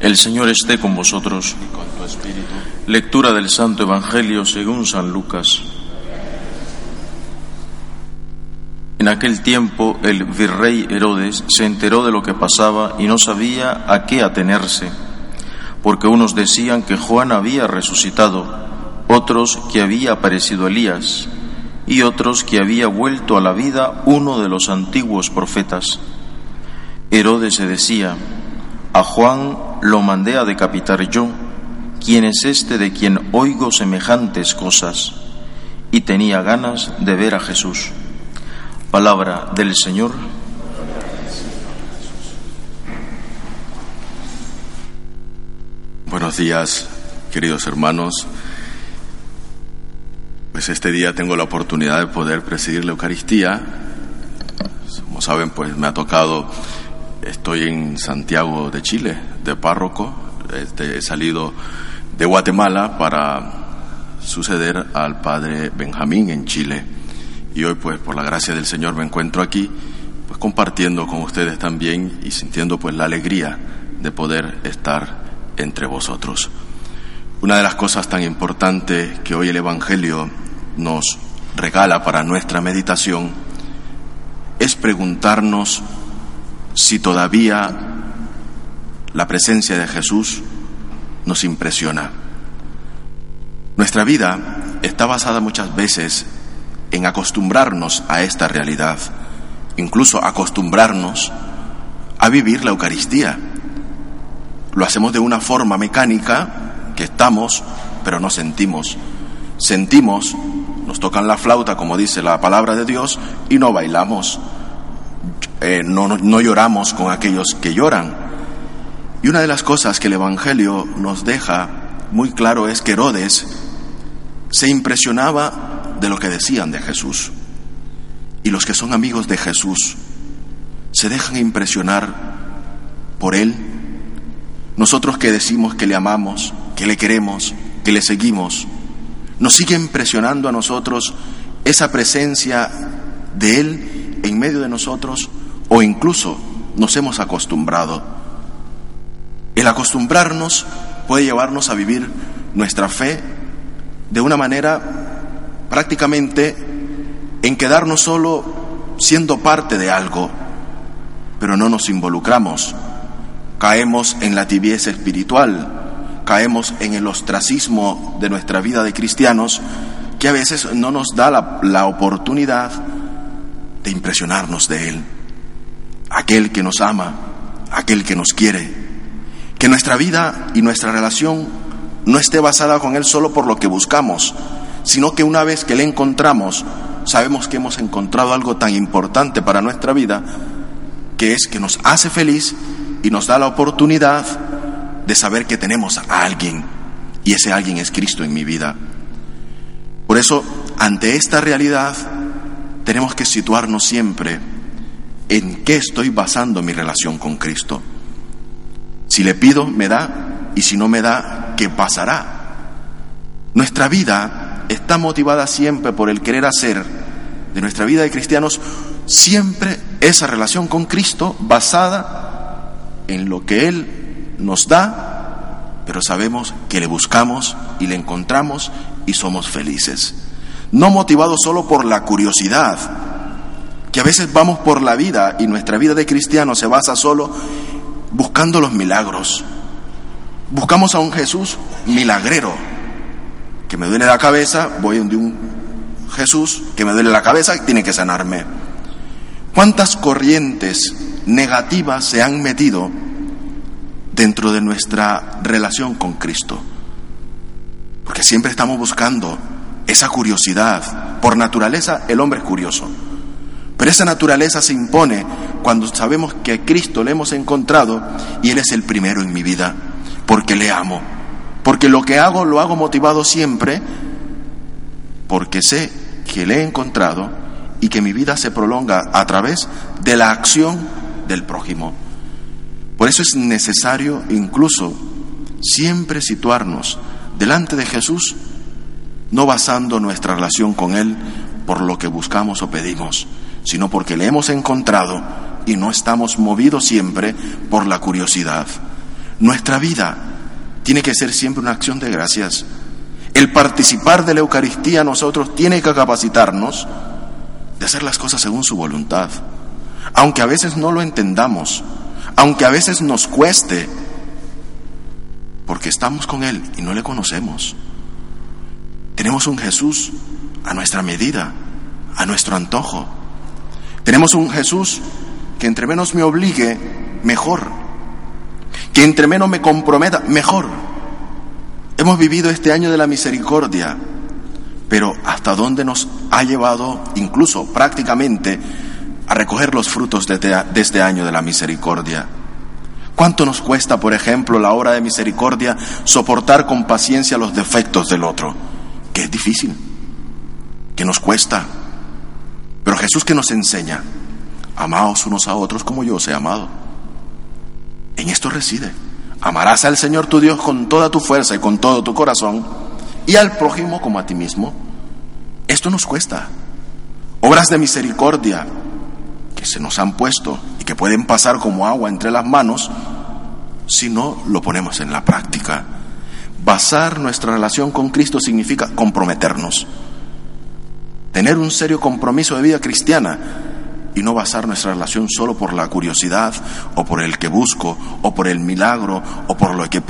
El Señor esté con vosotros. y con tu espíritu. Lectura del Santo Evangelio según San Lucas. En aquel tiempo el virrey Herodes se enteró de lo que pasaba y no sabía a qué atenerse, porque unos decían que Juan había resucitado, otros que había aparecido Elías y otros que había vuelto a la vida uno de los antiguos profetas. Herodes se decía, a Juan lo mandé a decapitar yo, ¿quién es este de quien oigo semejantes cosas? Y tenía ganas de ver a Jesús. Palabra del Señor. Buenos días, queridos hermanos. Pues este día tengo la oportunidad de poder presidir la Eucaristía. Como saben, pues me ha tocado, estoy en Santiago de Chile, de párroco. Este, he salido de Guatemala para suceder al padre Benjamín en Chile. Y hoy, pues, por la gracia del Señor me encuentro aquí, pues compartiendo con ustedes también y sintiendo pues la alegría de poder estar entre vosotros. Una de las cosas tan importantes que hoy el Evangelio nos regala para nuestra meditación es preguntarnos si todavía la presencia de Jesús nos impresiona. Nuestra vida está basada muchas veces en acostumbrarnos a esta realidad, incluso acostumbrarnos a vivir la Eucaristía. Lo hacemos de una forma mecánica que estamos, pero no sentimos. Sentimos, nos tocan la flauta, como dice la palabra de Dios, y no bailamos. Eh, no, no, no lloramos con aquellos que lloran. Y una de las cosas que el Evangelio nos deja muy claro es que Herodes se impresionaba de lo que decían de Jesús. Y los que son amigos de Jesús se dejan impresionar por Él. Nosotros que decimos que le amamos, que le queremos, que le seguimos, nos sigue impresionando a nosotros esa presencia de Él en medio de nosotros o incluso nos hemos acostumbrado. El acostumbrarnos puede llevarnos a vivir nuestra fe de una manera prácticamente en quedarnos solo siendo parte de algo, pero no nos involucramos. Caemos en la tibieza espiritual, caemos en el ostracismo de nuestra vida de cristianos que a veces no nos da la, la oportunidad de impresionarnos de Él, aquel que nos ama, aquel que nos quiere, que nuestra vida y nuestra relación no esté basada con Él solo por lo que buscamos, sino que una vez que le encontramos, sabemos que hemos encontrado algo tan importante para nuestra vida, que es que nos hace feliz y nos da la oportunidad de saber que tenemos a alguien, y ese alguien es Cristo en mi vida. Por eso, ante esta realidad, tenemos que situarnos siempre en qué estoy basando mi relación con Cristo. Si le pido, me da, y si no me da, ¿qué pasará? Nuestra vida está motivada siempre por el querer hacer de nuestra vida de cristianos siempre esa relación con Cristo basada en lo que Él nos da, pero sabemos que le buscamos y le encontramos y somos felices. No motivados solo por la curiosidad, que a veces vamos por la vida y nuestra vida de cristiano se basa solo buscando los milagros. Buscamos a un Jesús milagrero, que me duele la cabeza, voy donde un Jesús que me duele la cabeza tiene que sanarme. ¿Cuántas corrientes negativas se han metido dentro de nuestra relación con Cristo? Porque siempre estamos buscando esa curiosidad. Por naturaleza el hombre es curioso. Pero esa naturaleza se impone cuando sabemos que a Cristo le hemos encontrado y Él es el primero en mi vida, porque le amo. Porque lo que hago lo hago motivado siempre porque sé que le he encontrado y que mi vida se prolonga a través de la acción del prójimo. Por eso es necesario incluso siempre situarnos delante de Jesús, no basando nuestra relación con Él por lo que buscamos o pedimos, sino porque le hemos encontrado y no estamos movidos siempre por la curiosidad. Nuestra vida tiene que ser siempre una acción de gracias. El participar de la Eucaristía a nosotros tiene que capacitarnos de hacer las cosas según su voluntad. Aunque a veces no lo entendamos, aunque a veces nos cueste, porque estamos con Él y no le conocemos. Tenemos un Jesús a nuestra medida, a nuestro antojo. Tenemos un Jesús que entre menos me obligue, mejor. Que entre menos me comprometa, mejor. Hemos vivido este año de la misericordia, pero ¿hasta dónde nos ha llevado, incluso prácticamente, a recoger los frutos de, este año de la misericordia? ¿Cuánto nos cuesta, por ejemplo, la hora de misericordia soportar con paciencia los defectos del otro? Que es difícil, que nos cuesta. Pero Jesús que nos enseña, amaos unos a otros como yo os he amado. En esto reside. Amarás al Señor tu Dios con toda tu fuerza y con todo tu corazón y al prójimo como a ti mismo. Esto nos cuesta. Obras de misericordia que se nos han puesto y que pueden pasar como agua entre las manos si no lo ponemos en la práctica. Basar nuestra relación con Cristo significa comprometernos. Tener un serio compromiso de vida cristiana y no basar nuestra relación solo por la curiosidad o por el que busco o por el milagro o por lo que pido